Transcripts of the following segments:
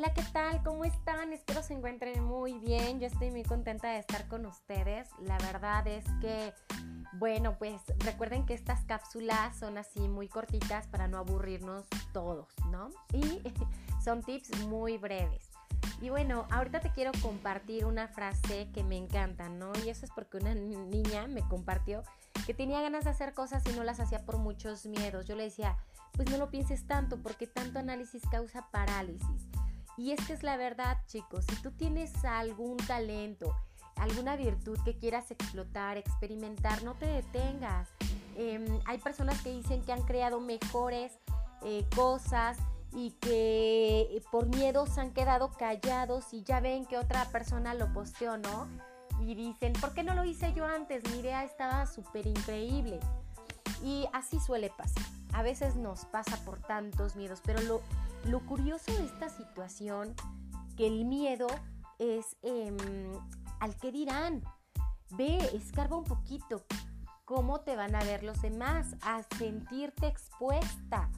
Hola, ¿qué tal? ¿Cómo están? Espero se encuentren muy bien. Yo estoy muy contenta de estar con ustedes. La verdad es que, bueno, pues recuerden que estas cápsulas son así muy cortitas para no aburrirnos todos, ¿no? Y son tips muy breves. Y bueno, ahorita te quiero compartir una frase que me encanta, ¿no? Y eso es porque una niña me compartió que tenía ganas de hacer cosas y no las hacía por muchos miedos. Yo le decía, pues no lo pienses tanto porque tanto análisis causa parálisis. Y es que es la verdad, chicos, si tú tienes algún talento, alguna virtud que quieras explotar, experimentar, no te detengas. Em, hay personas que dicen que han creado mejores eh, cosas y que eh, por miedos han quedado callados y ya ven que otra persona lo posteó, ¿no? Y dicen, ¿por qué no lo hice yo antes? Mi idea estaba súper increíble. Y así suele pasar. A veces nos pasa por tantos miedos, pero lo, lo curioso de esta situación, que el miedo es em, al que dirán. Ve, escarba un poquito. ¿Cómo te van a ver los demás? A sentirte expuesta,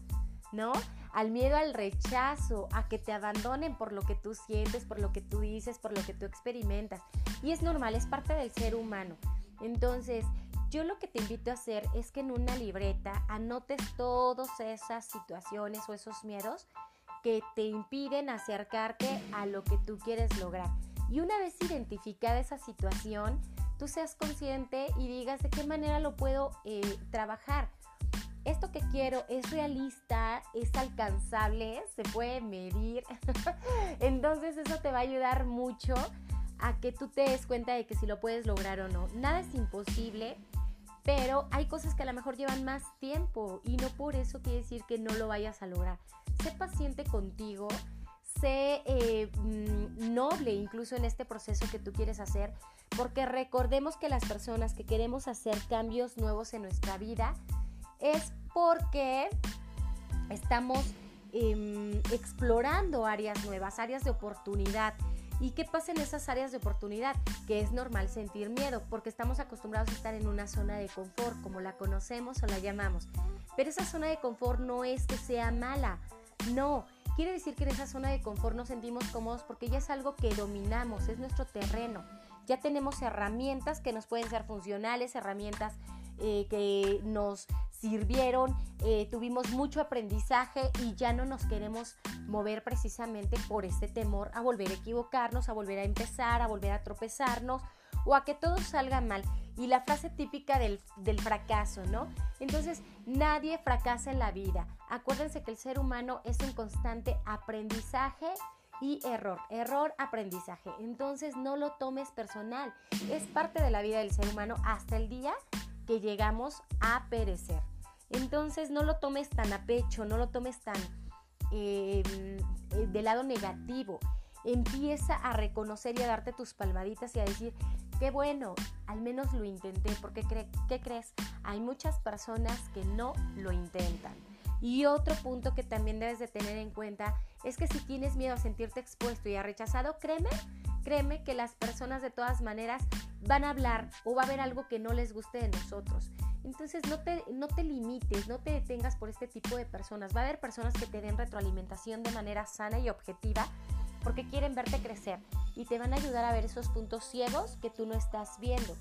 ¿no? Al miedo al rechazo, a que te abandonen por lo que tú sientes, por lo que tú dices, por lo que tú experimentas. Y es normal, es parte del ser humano. Entonces, yo lo que te invito a hacer es que en una libreta anotes todas esas situaciones o esos miedos que te impiden acercarte a lo que tú quieres lograr. Y una vez identificada esa situación, tú seas consciente y digas de qué manera lo puedo eh, trabajar. Esto que quiero es realista, es alcanzable, se puede medir. Entonces eso te va a ayudar mucho a que tú te des cuenta de que si lo puedes lograr o no. Nada es imposible, pero hay cosas que a lo mejor llevan más tiempo y no por eso quiere decir que no lo vayas a lograr sé paciente contigo, sé eh, mm, noble incluso en este proceso que tú quieres hacer, porque recordemos que las personas que queremos hacer cambios nuevos en nuestra vida es porque estamos em, explorando áreas nuevas, áreas de oportunidad. ¿Y qué pasa en esas áreas de oportunidad? Que es normal sentir miedo porque estamos acostumbrados a estar en una zona de confort, como la conocemos o la llamamos. Pero esa zona de confort no es que sea mala, no, quiere decir que en esa zona de confort nos sentimos cómodos porque ya es algo que dominamos, es nuestro terreno. Ya tenemos herramientas que nos pueden ser funcionales, herramientas eh, que nos sirvieron, eh, tuvimos mucho aprendizaje y ya no nos queremos mover precisamente por este temor a volver a equivocarnos, a volver a empezar, a volver a tropezarnos o a que todo salga mal. Y la frase típica del, fracaso, ¿no? Entonces, nadie fracasa en la vida. Acuérdense que el ser humano es un constante aprendizaje y error, error, aprendizaje. Entonces no lo tomes personal, es parte de la vida del ser humano hasta el día que llegamos a perecer. Entonces no lo tomes tan a pecho, no lo tomes tan eh, de lado negativo. Empieza a reconocer y a darte tus palmaditas y a decir, qué bueno, al menos lo intenté, porque ¿qué crees? Hay muchas personas que no lo intentan. Y otro punto que también debes de tener en cuenta es que si tienes miedo a sentirte expuesto y a rechazado, créeme, créeme que las personas de todas maneras van a hablar o va a haber algo que no les guste de nosotros. Entonces no te, no te limites, no te detengas por este tipo de personas. Va a haber personas que te den retroalimentación de manera sana y objetiva porque quieren verte crecer y te van a ayudar a ver esos puntos ciegos que tú no estás viendo.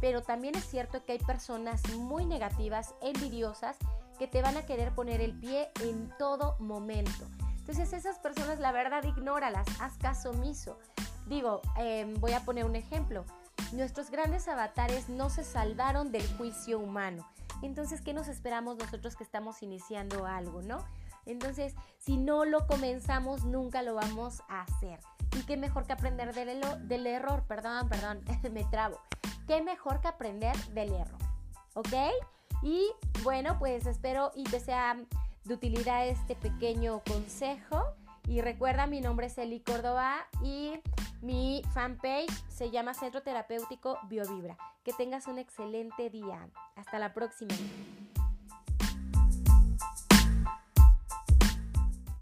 Pero también es cierto que hay personas muy negativas, envidiosas, que te van a querer poner el pie en todo momento. Entonces esas personas, la verdad, ignóralas, haz caso omiso. Digo, em, voy a poner un ejemplo. Nuestros grandes avatares no se salvaron del juicio humano. Entonces, ¿qué nos esperamos nosotros que estamos iniciando algo, no? Entonces, si no lo comenzamos, nunca lo vamos a hacer. Y qué mejor que aprender del, del error, perdón, perdón, me trabo. Qué mejor que aprender del error, ¿ok? Y bueno, pues espero y te sea de utilidad este pequeño consejo. Y recuerda, mi nombre es Eli Córdoba y mi fanpage se llama Centro Terapéutico BioVibra. Que tengas un excelente día. Hasta la próxima.